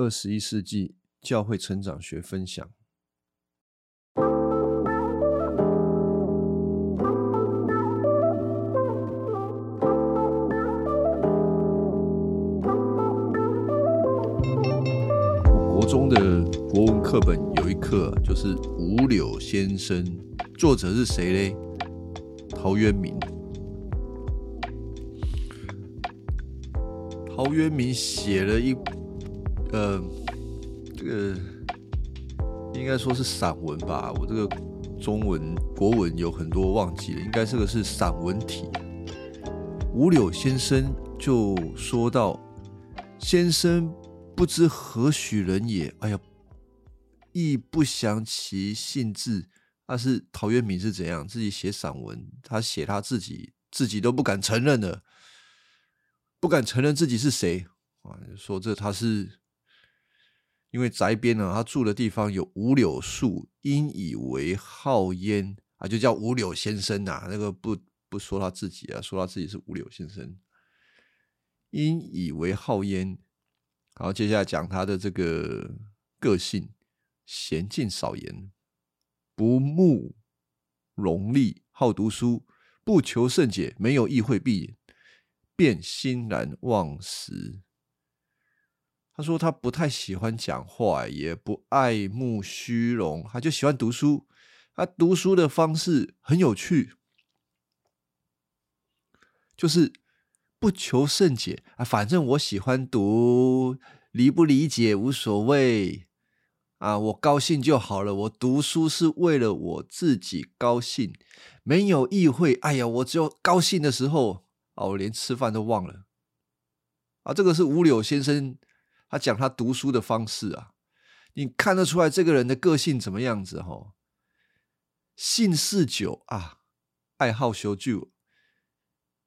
二十一世纪教会成长学分享。国中的国文课本有一课就是《五柳先生》，作者是谁嘞？陶渊明。陶渊明写了一，呃，这个应该说是散文吧。我这个中文国文有很多忘记了，应该这个是散文体。五柳先生就说到：“先生不知何许人也？哎呀，亦不详其姓志。”那是陶渊明是怎样自己写散文？他写他自己，自己都不敢承认的。不敢承认自己是谁啊？说这他是因为宅边呢，他住的地方有五柳树，因以为好焉啊，就叫五柳先生呐。那个不不说他自己啊，说他自己是五柳先生，因以为好烟。然后接下来讲他的这个个性：娴静少言，不慕荣利，好读书，不求甚解，没有意会闭眼。便欣然忘食。他说他不太喜欢讲话，也不爱慕虚荣，他就喜欢读书。他读书的方式很有趣，就是不求甚解啊，反正我喜欢读，理不理解无所谓啊，我高兴就好了。我读书是为了我自己高兴，没有意会。哎呀，我只有高兴的时候。哦，我连吃饭都忘了啊！这个是五柳先生他讲他读书的方式啊，你看得出来这个人的个性怎么样子？哈，姓氏酒啊，爱好修旧，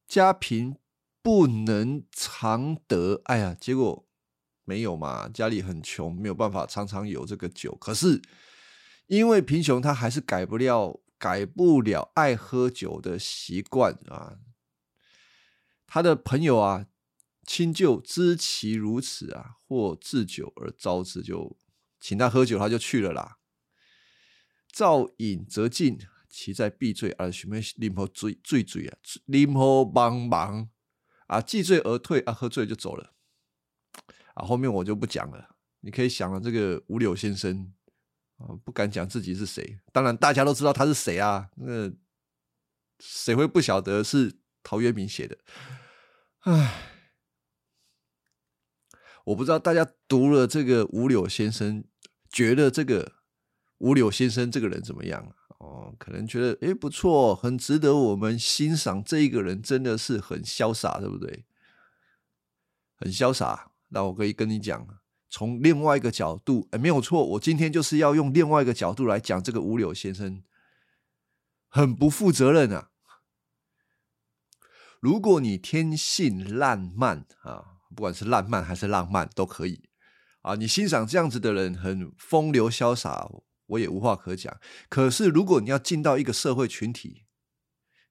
家贫不能常得。哎呀，结果没有嘛，家里很穷，没有办法常常有这个酒。可是因为贫穷，他还是改不了，改不了爱喝酒的习惯啊。他的朋友啊，亲旧知其如此啊，或置酒而招之，就请他喝酒，他就去了啦。造饮则尽，其在必醉而寻咩啉喝醉醉醉啊，啉喝忙忙啊，既醉而退啊，喝醉就走了啊。后面我就不讲了，你可以想了，这个五柳先生啊，不敢讲自己是谁，当然大家都知道他是谁啊，那谁会不晓得是陶渊明写的？唉，我不知道大家读了这个五柳先生，觉得这个五柳先生这个人怎么样哦，可能觉得诶不错，很值得我们欣赏。这一个人真的是很潇洒，对不对？很潇洒。那我可以跟你讲，从另外一个角度，哎，没有错。我今天就是要用另外一个角度来讲这个五柳先生，很不负责任啊。如果你天性烂漫啊，不管是烂漫还是浪漫都可以啊，你欣赏这样子的人很风流潇洒，我也无话可讲。可是如果你要进到一个社会群体，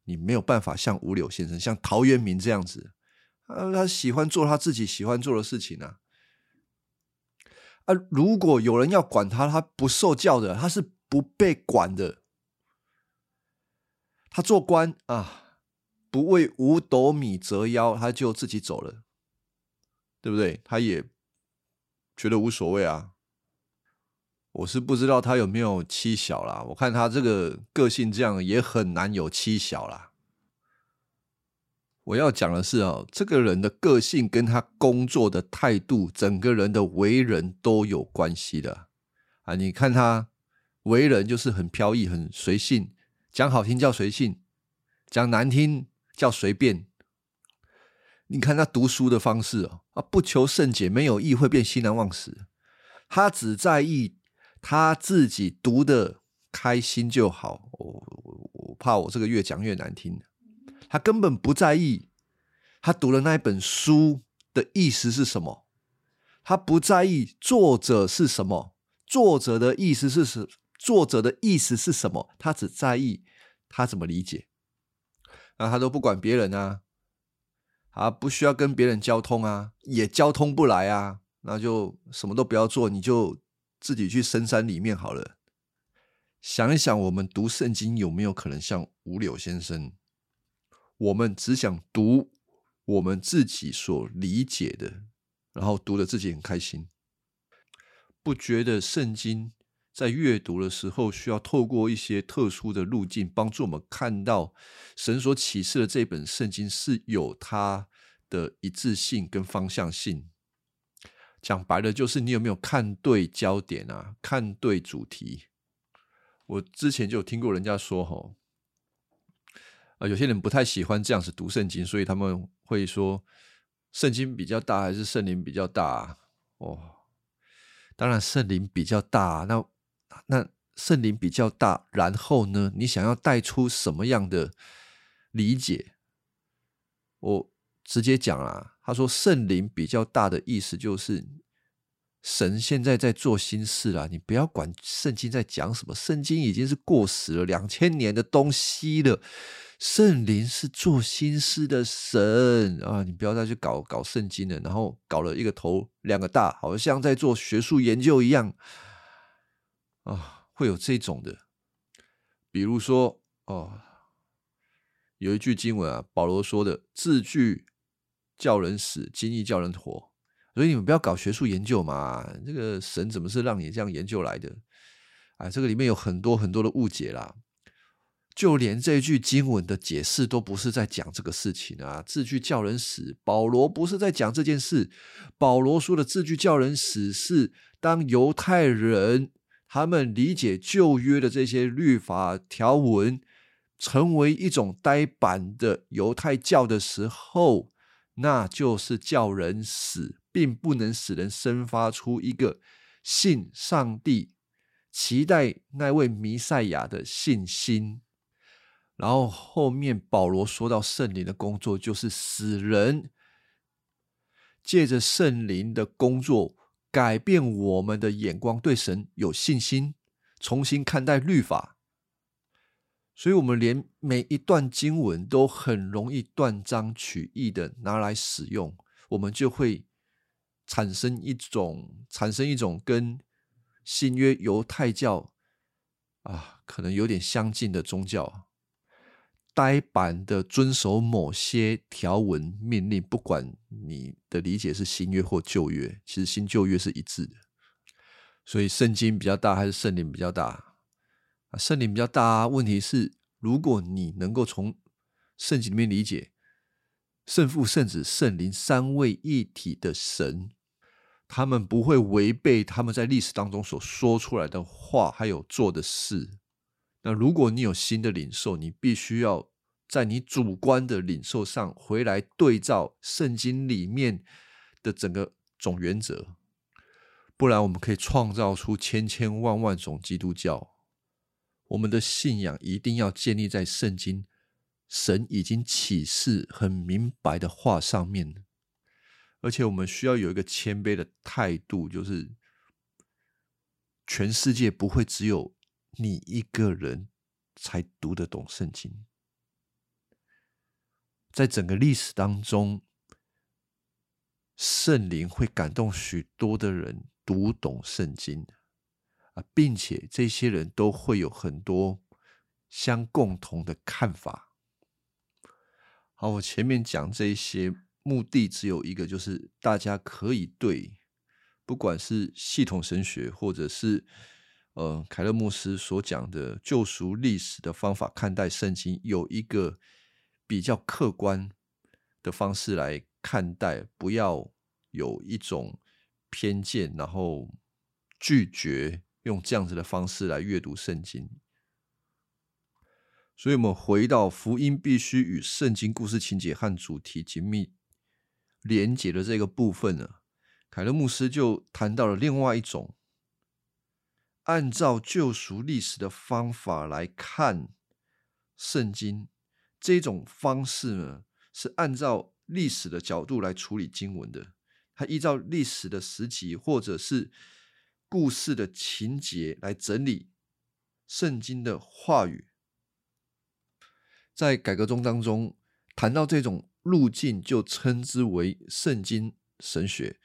你没有办法像五柳先生、像陶渊明这样子啊，他喜欢做他自己喜欢做的事情啊。啊，如果有人要管他，他不受教的，他是不被管的。他做官啊。不为五斗米折腰，他就自己走了，对不对？他也觉得无所谓啊。我是不知道他有没有妻小啦。我看他这个个性这样，也很难有妻小啦。我要讲的是啊，这个人的个性跟他工作的态度，整个人的为人都有关系的啊。你看他为人就是很飘逸、很随性，讲好听叫随性，讲难听。叫随便，你看他读书的方式哦，啊，不求甚解，没有意会便欣然忘食。他只在意他自己读的开心就好。我我怕我这个越讲越难听。他根本不在意他读的那一本书的意思是什么，他不在意作者是什么，作者的意思是什，作者的意思是什么，他只在意他怎么理解。那他都不管别人啊，啊，不需要跟别人交通啊，也交通不来啊，那就什么都不要做，你就自己去深山里面好了。想一想，我们读圣经有没有可能像五柳先生？我们只想读我们自己所理解的，然后读的自己很开心，不觉得圣经在阅读的时候需要透过一些特殊的路径，帮助我们看到神所启示的这本圣经是有它的一致性跟方向性。讲白了，就是你有没有看对焦点啊，看对主题。我之前就有听过人家说，吼，啊，有些人不太喜欢这样子读圣经，所以他们会说，圣经比较大还是圣灵比较大？哦，当然圣灵比较大。那那圣灵比较大，然后呢，你想要带出什么样的理解？我直接讲啊，他说圣灵比较大的意思就是。神现在在做新事了，你不要管圣经在讲什么，圣经已经是过时了，两千年的东西了。圣灵是做新事的神啊，你不要再去搞搞圣经了，然后搞了一个头两个大，好像在做学术研究一样啊，会有这种的。比如说哦，有一句经文啊，保罗说的：“字句叫人死，经意叫人活。”所以你们不要搞学术研究嘛，这个神怎么是让你这样研究来的？啊，这个里面有很多很多的误解啦。就连这句经文的解释都不是在讲这个事情啊，字句叫人死。保罗不是在讲这件事，保罗说的字句叫人死，是当犹太人他们理解旧约的这些律法条文成为一种呆板的犹太教的时候，那就是叫人死。并不能使人生发出一个信上帝、期待那位弥赛亚的信心。然后后面保罗说到圣灵的工作，就是使人借着圣灵的工作改变我们的眼光，对神有信心，重新看待律法。所以，我们连每一段经文都很容易断章取义的拿来使用，我们就会。产生一种，产生一种跟新约犹太教啊，可能有点相近的宗教，呆板的遵守某些条文命令，不管你的理解是新约或旧约，其实新旧约是一致的。所以圣经比较大还是圣灵比较大啊？圣灵比较大。问题是，如果你能够从圣经里面理解圣父、圣子、圣灵三位一体的神。他们不会违背他们在历史当中所说出来的话，还有做的事。那如果你有新的领受，你必须要在你主观的领受上回来对照圣经里面的整个总原则，不然我们可以创造出千千万万种基督教。我们的信仰一定要建立在圣经神已经启示很明白的话上面。而且我们需要有一个谦卑的态度，就是全世界不会只有你一个人才读得懂圣经，在整个历史当中，圣灵会感动许多的人读懂圣经啊，并且这些人都会有很多相共同的看法。好，我前面讲这些。目的只有一个，就是大家可以对，不管是系统神学，或者是呃凯勒牧师所讲的救赎历史的方法看待圣经，有一个比较客观的方式来看待，不要有一种偏见，然后拒绝用这样子的方式来阅读圣经。所以，我们回到福音必须与圣经故事情节和主题紧密。连接的这个部分呢，凯勒牧师就谈到了另外一种按照救赎历史的方法来看圣经，这种方式呢是按照历史的角度来处理经文的，他依照历史的时期或者是故事的情节来整理圣经的话语，在改革中当中谈到这种。路径就称之为圣经神学，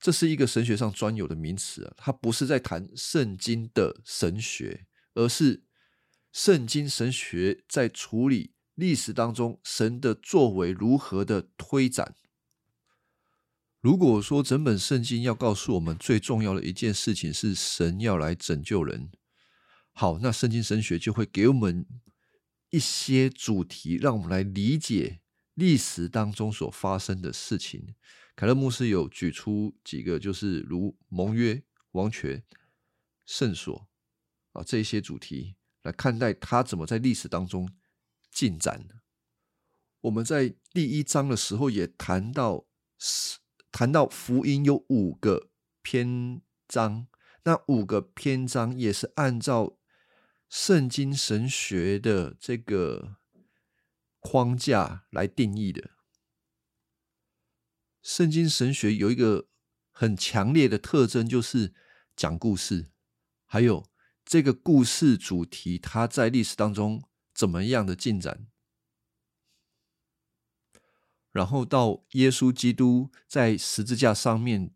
这是一个神学上专有的名词啊，它不是在谈圣经的神学，而是圣经神学在处理历史当中神的作为如何的推展。如果说整本圣经要告诉我们最重要的一件事情是神要来拯救人，好，那圣经神学就会给我们一些主题，让我们来理解历史当中所发生的事情。凯勒牧师有举出几个，就是如盟约、王权、圣所啊这些主题来看待他怎么在历史当中进展的。我们在第一章的时候也谈到，谈到福音有五个篇章，那五个篇章也是按照圣经神学的这个框架来定义的。圣经神学有一个很强烈的特征，就是讲故事，还有这个故事主题，它在历史当中怎么样的进展，然后到耶稣基督在十字架上面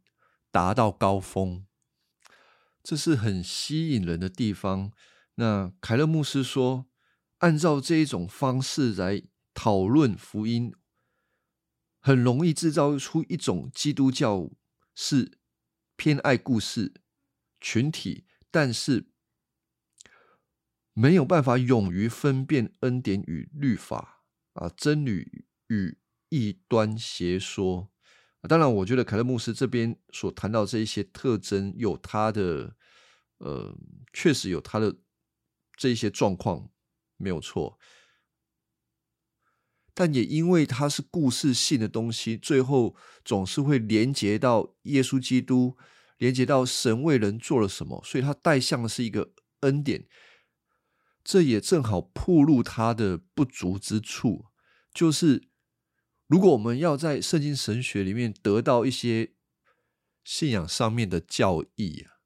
达到高峰，这是很吸引人的地方。那凯勒牧师说，按照这一种方式来讨论福音。很容易制造出一种基督教是偏爱故事群体，但是没有办法勇于分辨恩典与律法啊，真理与异端邪说。当然，我觉得凯勒牧师这边所谈到这一些特征，有他的呃，确实有他的这一些状况，没有错。但也因为它是故事性的东西，最后总是会连接到耶稣基督，连接到神为人做了什么，所以它带向的是一个恩典。这也正好暴露他的不足之处，就是如果我们要在圣经神学里面得到一些信仰上面的教义啊，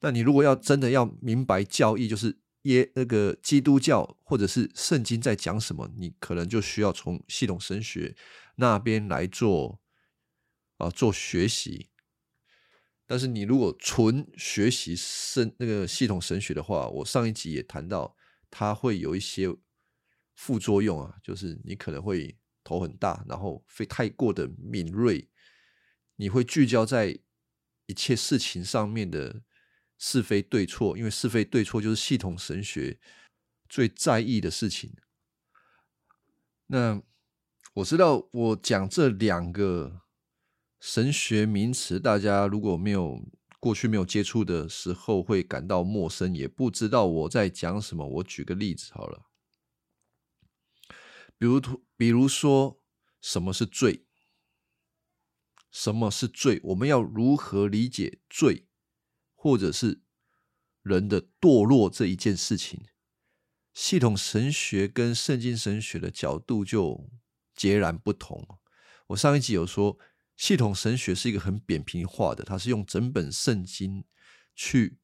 那你如果要真的要明白教义，就是。耶，那个基督教或者是圣经在讲什么，你可能就需要从系统神学那边来做啊做学习。但是你如果纯学习圣那个系统神学的话，我上一集也谈到，它会有一些副作用啊，就是你可能会头很大，然后会太过的敏锐，你会聚焦在一切事情上面的。是非对错，因为是非对错就是系统神学最在意的事情。那我知道，我讲这两个神学名词，大家如果没有过去没有接触的时候，会感到陌生，也不知道我在讲什么。我举个例子好了，比如，比如说，什么是罪？什么是罪？我们要如何理解罪？或者是人的堕落这一件事情，系统神学跟圣经神学的角度就截然不同。我上一集有说，系统神学是一个很扁平化的，它是用整本圣经去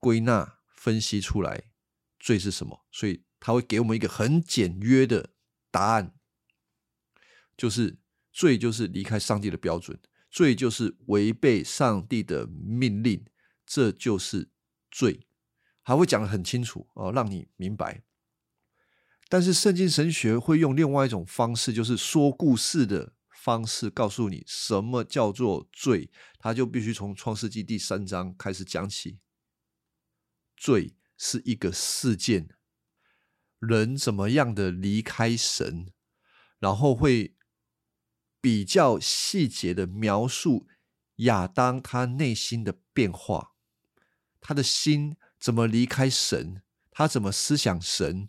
归纳分析出来罪是什么，所以他会给我们一个很简约的答案，就是罪就是离开上帝的标准。罪就是违背上帝的命令，这就是罪，还会讲的很清楚哦，让你明白。但是圣经神学会用另外一种方式，就是说故事的方式，告诉你什么叫做罪，他就必须从创世纪第三章开始讲起。罪是一个事件，人怎么样的离开神，然后会。比较细节的描述亚当他内心的变化，他的心怎么离开神，他怎么思想神，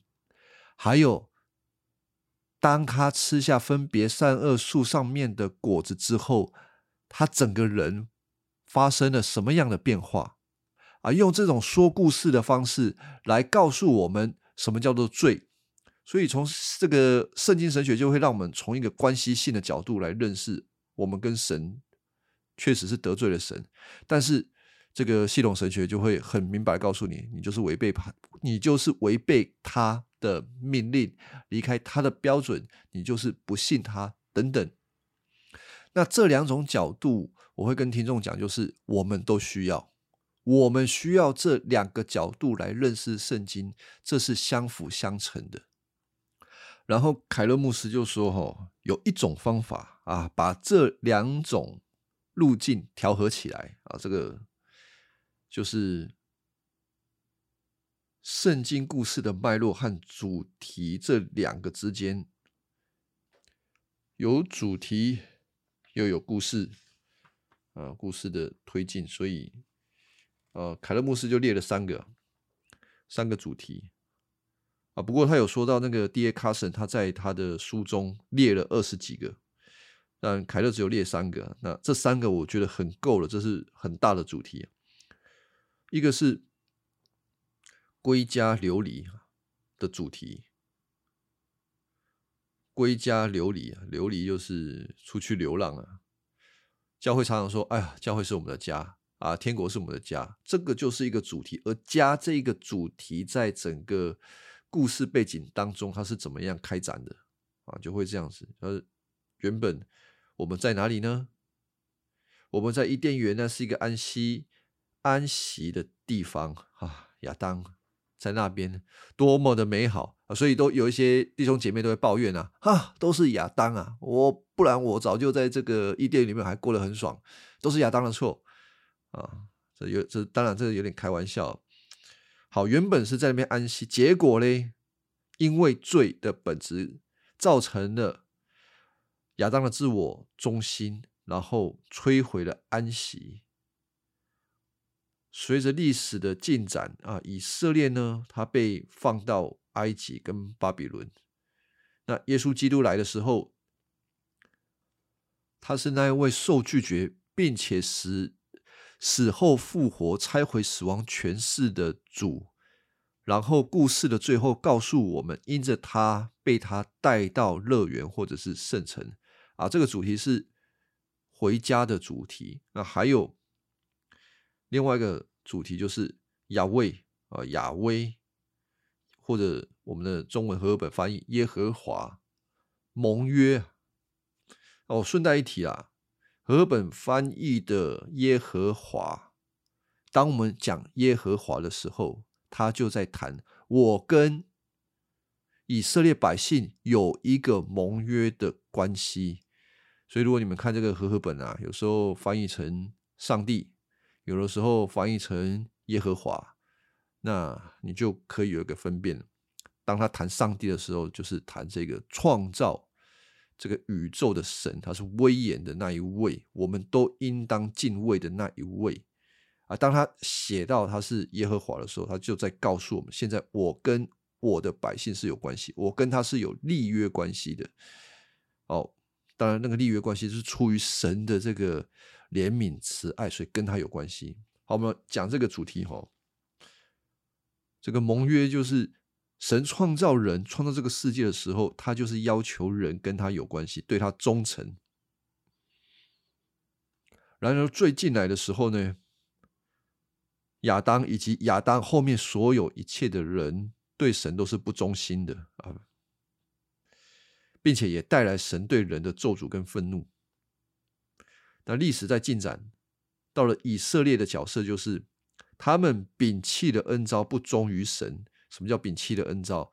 还有当他吃下分别善恶树上面的果子之后，他整个人发生了什么样的变化？啊，用这种说故事的方式来告诉我们什么叫做罪。所以，从这个圣经神学就会让我们从一个关系性的角度来认识我们跟神确实是得罪了神，但是这个系统神学就会很明白告诉你，你就是违背他，你就是违背他的命令，离开他的标准，你就是不信他等等。那这两种角度，我会跟听众讲，就是我们都需要，我们需要这两个角度来认识圣经，这是相辅相成的。然后凯勒牧师就说：“哈，有一种方法啊，把这两种路径调和起来啊，这个就是圣经故事的脉络和主题这两个之间有主题。”又有故事，啊，故事的推进，所以，呃，凯勒牧师就列了三个，三个主题，不过他有说到那个 D.A. Carson，他在他的书中列了二十几个，但凯勒只有列三个，那这三个我觉得很够了，这是很大的主题，一个是归家流离的主题。归家流离，流离就是出去流浪啊。教会常常说：“哎呀，教会是我们的家啊，天国是我们的家。”这个就是一个主题，而家这个主题在整个故事背景当中，它是怎么样开展的啊？就会这样子。呃，原本我们在哪里呢？我们在伊甸园，那是一个安息、安息的地方啊。亚当。在那边多么的美好啊！所以都有一些弟兄姐妹都会抱怨啊，哈，都是亚当啊！我不然我早就在这个伊甸里面还过得很爽，都是亚当的错啊！这有这当然这个有点开玩笑。好，原本是在那边安息，结果嘞，因为罪的本质造成了亚当的自我中心，然后摧毁了安息。随着历史的进展啊，以色列呢，他被放到埃及跟巴比伦。那耶稣基督来的时候，他是那一位受拒绝，并且死死后复活、拆毁死亡权势的主。然后故事的最后告诉我们，因着他被他带到乐园或者是圣城啊，这个主题是回家的主题。那还有另外一个。主题就是亚威啊，亚威，或者我们的中文和本翻译耶和华盟约。哦，顺带一提啊，和本翻译的耶和华，当我们讲耶和华的时候，他就在谈我跟以色列百姓有一个盟约的关系。所以，如果你们看这个和合本啊，有时候翻译成上帝。有的时候翻译成耶和华，那你就可以有一个分辨。当他谈上帝的时候，就是谈这个创造这个宇宙的神，他是威严的那一位，我们都应当敬畏的那一位啊。当他写到他是耶和华的时候，他就在告诉我们：现在我跟我的百姓是有关系，我跟他是有立约关系的。哦，当然那个立约关系是出于神的这个。怜悯、慈爱，所以跟他有关系。好，我们讲这个主题哈。这个盟约就是神创造人、创造这个世界的时候，他就是要求人跟他有关系，对他忠诚。然而，最近来的时候呢，亚当以及亚当后面所有一切的人，对神都是不忠心的啊，并且也带来神对人的咒诅跟愤怒。那历史在进展，到了以色列的角色，就是他们摒弃了恩招，不忠于神。什么叫摒弃了恩招？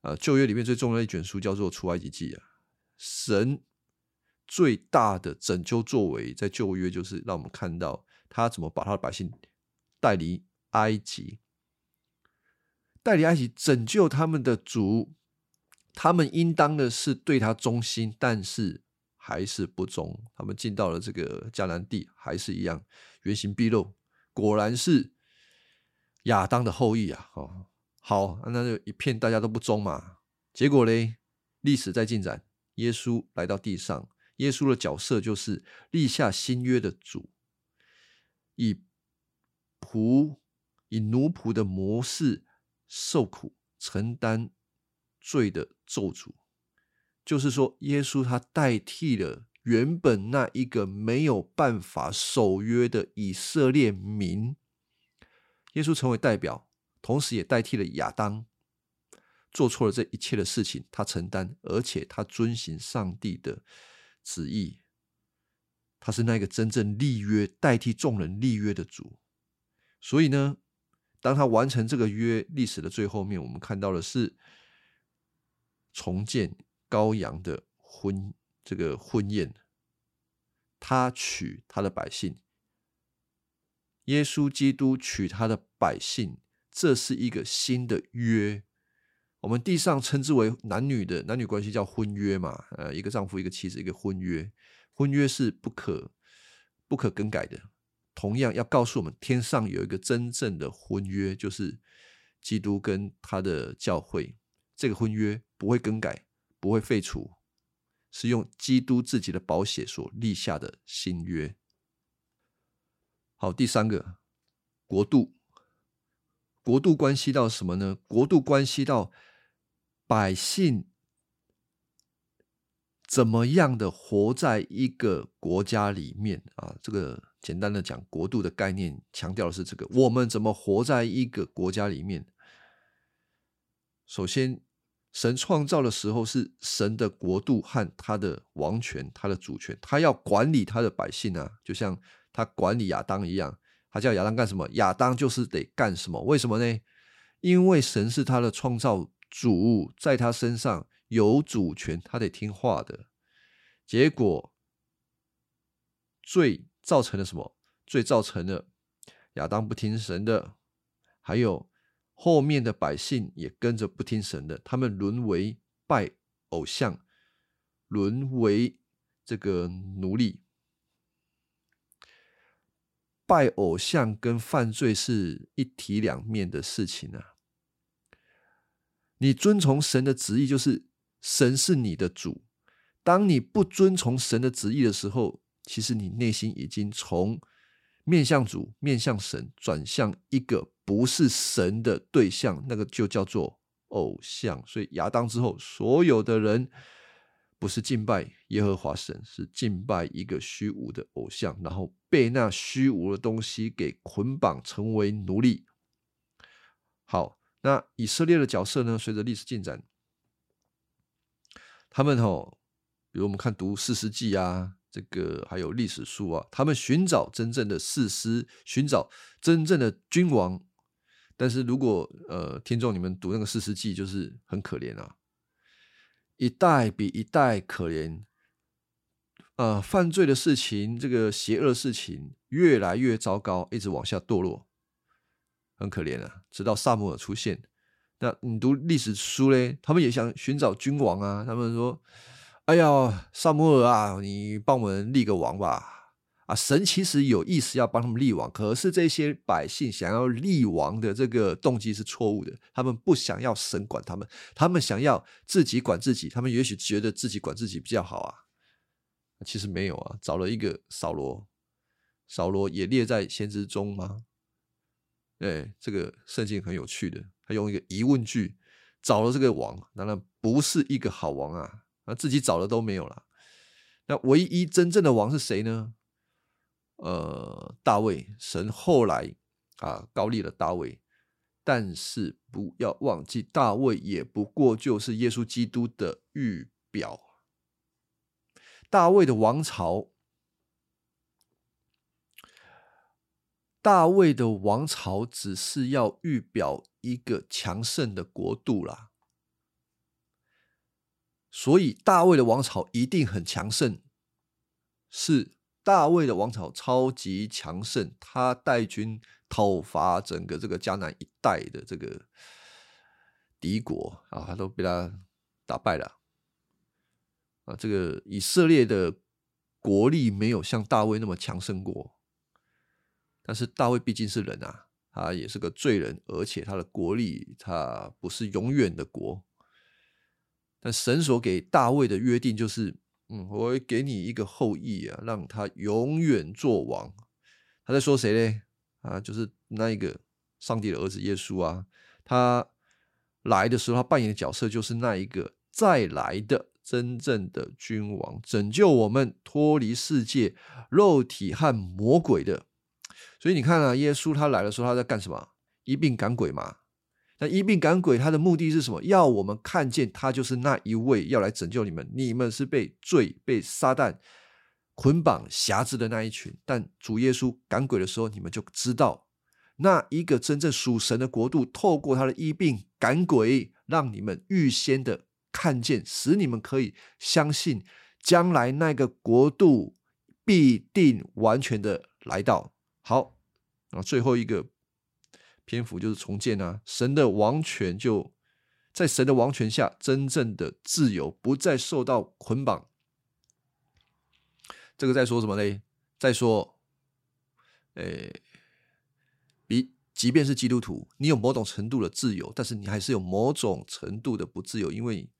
啊，旧约里面最重要的一卷书叫做出埃及记啊。神最大的拯救作为，在旧约就是让我们看到他怎么把他的百姓带离埃及，带离埃及，拯救他们的主。他们应当的是对他忠心，但是。还是不忠，他们进到了这个迦南地，还是一样原形毕露。果然是亚当的后裔啊！哦，好，那就一片大家都不忠嘛。结果嘞，历史在进展，耶稣来到地上，耶稣的角色就是立下新约的主，以仆以奴仆的模式受苦，承担罪的咒诅。就是说，耶稣他代替了原本那一个没有办法守约的以色列民，耶稣成为代表，同时也代替了亚当做错了这一切的事情，他承担，而且他遵行上帝的旨意，他是那个真正立约、代替众人立约的主。所以呢，当他完成这个约，历史的最后面，我们看到的是重建羔羊的婚这个婚宴。他娶他的百姓，耶稣基督娶他的百姓，这是一个新的约。我们地上称之为男女的男女关系叫婚约嘛？呃，一个丈夫一个妻子一个婚约，婚约是不可不可更改的。同样要告诉我们，天上有一个真正的婚约，就是基督跟他的教会，这个婚约不会更改，不会废除。是用基督自己的宝血所立下的新约。好，第三个国度，国度关系到什么呢？国度关系到百姓怎么样的活在一个国家里面啊？这个简单的讲，国度的概念强调的是这个：我们怎么活在一个国家里面？首先。神创造的时候是神的国度和他的王权、他的主权，他要管理他的百姓啊，就像他管理亚当一样。他叫亚当干什么？亚当就是得干什么？为什么呢？因为神是他的创造主，在他身上有主权，他得听话的。结果罪造成了什么？最造成了亚当不听神的，还有。后面的百姓也跟着不听神的，他们沦为拜偶像，沦为这个奴隶。拜偶像跟犯罪是一体两面的事情啊！你遵从神的旨意，就是神是你的主。当你不遵从神的旨意的时候，其实你内心已经从面向主、面向神转向一个。不是神的对象，那个就叫做偶像。所以亚当之后，所有的人不是敬拜耶和华神，是敬拜一个虚无的偶像，然后被那虚无的东西给捆绑，成为奴隶。好，那以色列的角色呢？随着历史进展，他们哦，比如我们看读四世纪啊。这个还有历史书啊，他们寻找真正的士师，寻找真正的君王。但是如果呃，听众你们读那个《四世纪》，就是很可怜啊，一代比一代可怜，呃，犯罪的事情，这个邪恶事情越来越糟糕，一直往下堕落，很可怜啊。直到萨姆尔出现，那你读历史书嘞，他们也想寻找君王啊，他们说：“哎呀，萨姆尔啊，你帮我们立个王吧。”啊，神其实有意思要帮他们立王，可是这些百姓想要立王的这个动机是错误的。他们不想要神管他们，他们想要自己管自己。他们也许觉得自己管自己比较好啊，其实没有啊。找了一个扫罗，扫罗也列在先知中吗？哎，这个圣经很有趣的，他用一个疑问句找了这个王，当然不是一个好王啊，啊，自己找的都没有了。那唯一真正的王是谁呢？呃，大卫，神后来啊高立了大卫，但是不要忘记，大卫也不过就是耶稣基督的预表。大卫的王朝，大卫的王朝只是要预表一个强盛的国度啦，所以大卫的王朝一定很强盛，是。大卫的王朝超级强盛，他带军讨伐整个这个迦南一带的这个敌国啊，他都被他打败了啊。这个以色列的国力没有像大卫那么强盛过，但是大卫毕竟是人啊，他也是个罪人，而且他的国力他不是永远的国。但神所给大卫的约定就是。嗯，我会给你一个后裔啊，让他永远做王。他在说谁呢？啊，就是那一个上帝的儿子耶稣啊。他来的时候，他扮演的角色就是那一个再来的真正的君王，拯救我们脱离世界肉体和魔鬼的。所以你看啊，耶稣他来的时候，他在干什么？一并赶鬼嘛。那一病赶鬼，他的目的是什么？要我们看见他就是那一位要来拯救你们。你们是被罪、被撒旦、捆绑辖制的那一群。但主耶稣赶鬼的时候，你们就知道，那一个真正属神的国度，透过他的医病赶鬼，让你们预先的看见，使你们可以相信，将来那个国度必定完全的来到。好，啊，最后一个篇幅就是重建啊，神的王权就。在神的王权下，真正的自由不再受到捆绑。这个在说什么嘞？在说，诶，比即便是基督徒，你有某种程度的自由，但是你还是有某种程度的不自由，因为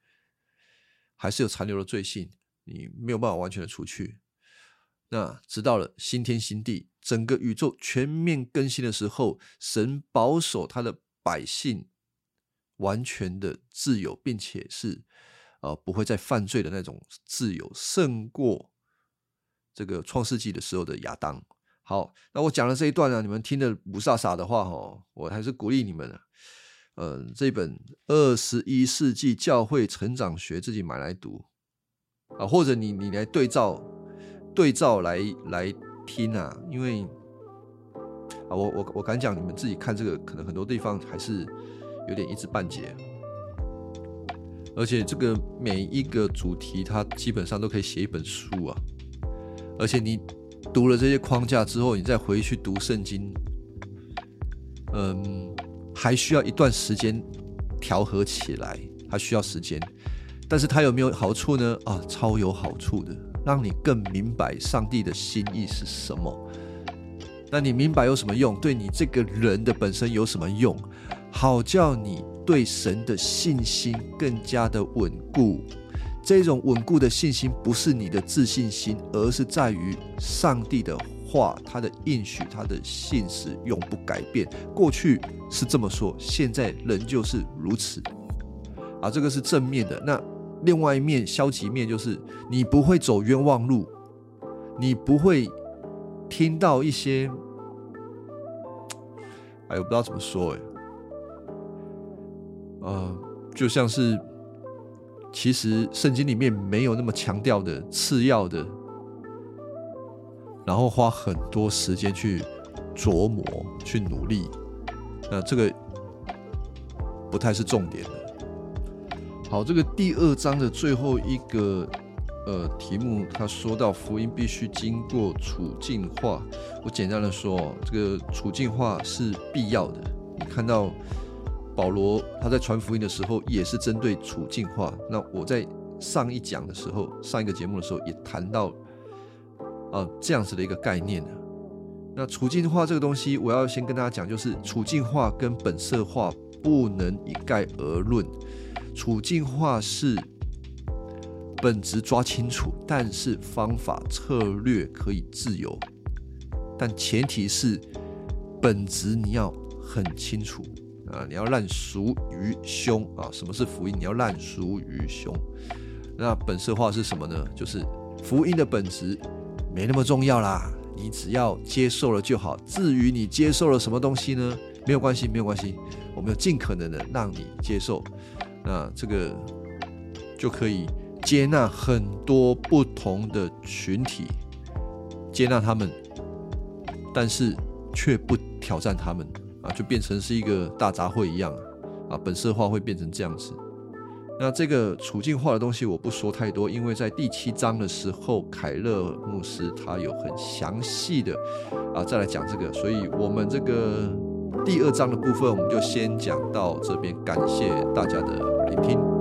还是有残留的罪性，你没有办法完全的除去。那直到了新天新地，整个宇宙全面更新的时候，神保守他的百姓。完全的自由，并且是呃不会再犯罪的那种自由，胜过这个创世纪的时候的亚当。好，那我讲了这一段呢，你们听的不飒飒的话哈，我还是鼓励你们的。嗯，这本《二十一世纪教会成长学》自己买来读啊，或者你你来对照对照来来听啊，因为啊，我我我敢讲，你们自己看这个，可能很多地方还是。有点一知半解，而且这个每一个主题，它基本上都可以写一本书啊。而且你读了这些框架之后，你再回去读圣经，嗯，还需要一段时间调和起来，它需要时间。但是它有没有好处呢？啊，超有好处的，让你更明白上帝的心意是什么。那你明白有什么用？对你这个人的本身有什么用？好叫你对神的信心更加的稳固。这种稳固的信心不是你的自信心，而是在于上帝的话，他的应许，他的信实永不改变。过去是这么说，现在仍旧是如此。啊，这个是正面的。那另外一面，消极面就是你不会走冤枉路，你不会听到一些，哎，我不知道怎么说，哎。呃，就像是，其实圣经里面没有那么强调的次要的，然后花很多时间去琢磨、去努力，那这个不太是重点的。好，这个第二章的最后一个呃题目，他说到福音必须经过处境化。我简单的说，这个处境化是必要的。你看到。保罗他在传福音的时候，也是针对处境化。那我在上一讲的时候，上一个节目的时候，也谈到啊这样子的一个概念呢。那处境化这个东西，我要先跟大家讲，就是处境化跟本色化不能一概而论。处境化是本质抓清楚，但是方法策略可以自由，但前提是本质你要很清楚。啊，你要烂熟于胸啊！什么是福音？你要烂熟于胸。那本色化是什么呢？就是福音的本质没那么重要啦，你只要接受了就好。至于你接受了什么东西呢？没有关系，没有关系，我们要尽可能的让你接受。那这个就可以接纳很多不同的群体，接纳他们，但是却不挑战他们。啊，就变成是一个大杂烩一样啊，本色化会变成这样子。那这个处境化的东西我不说太多，因为在第七章的时候，凯勒牧师他有很详细的啊再来讲这个，所以我们这个第二章的部分我们就先讲到这边，感谢大家的聆听。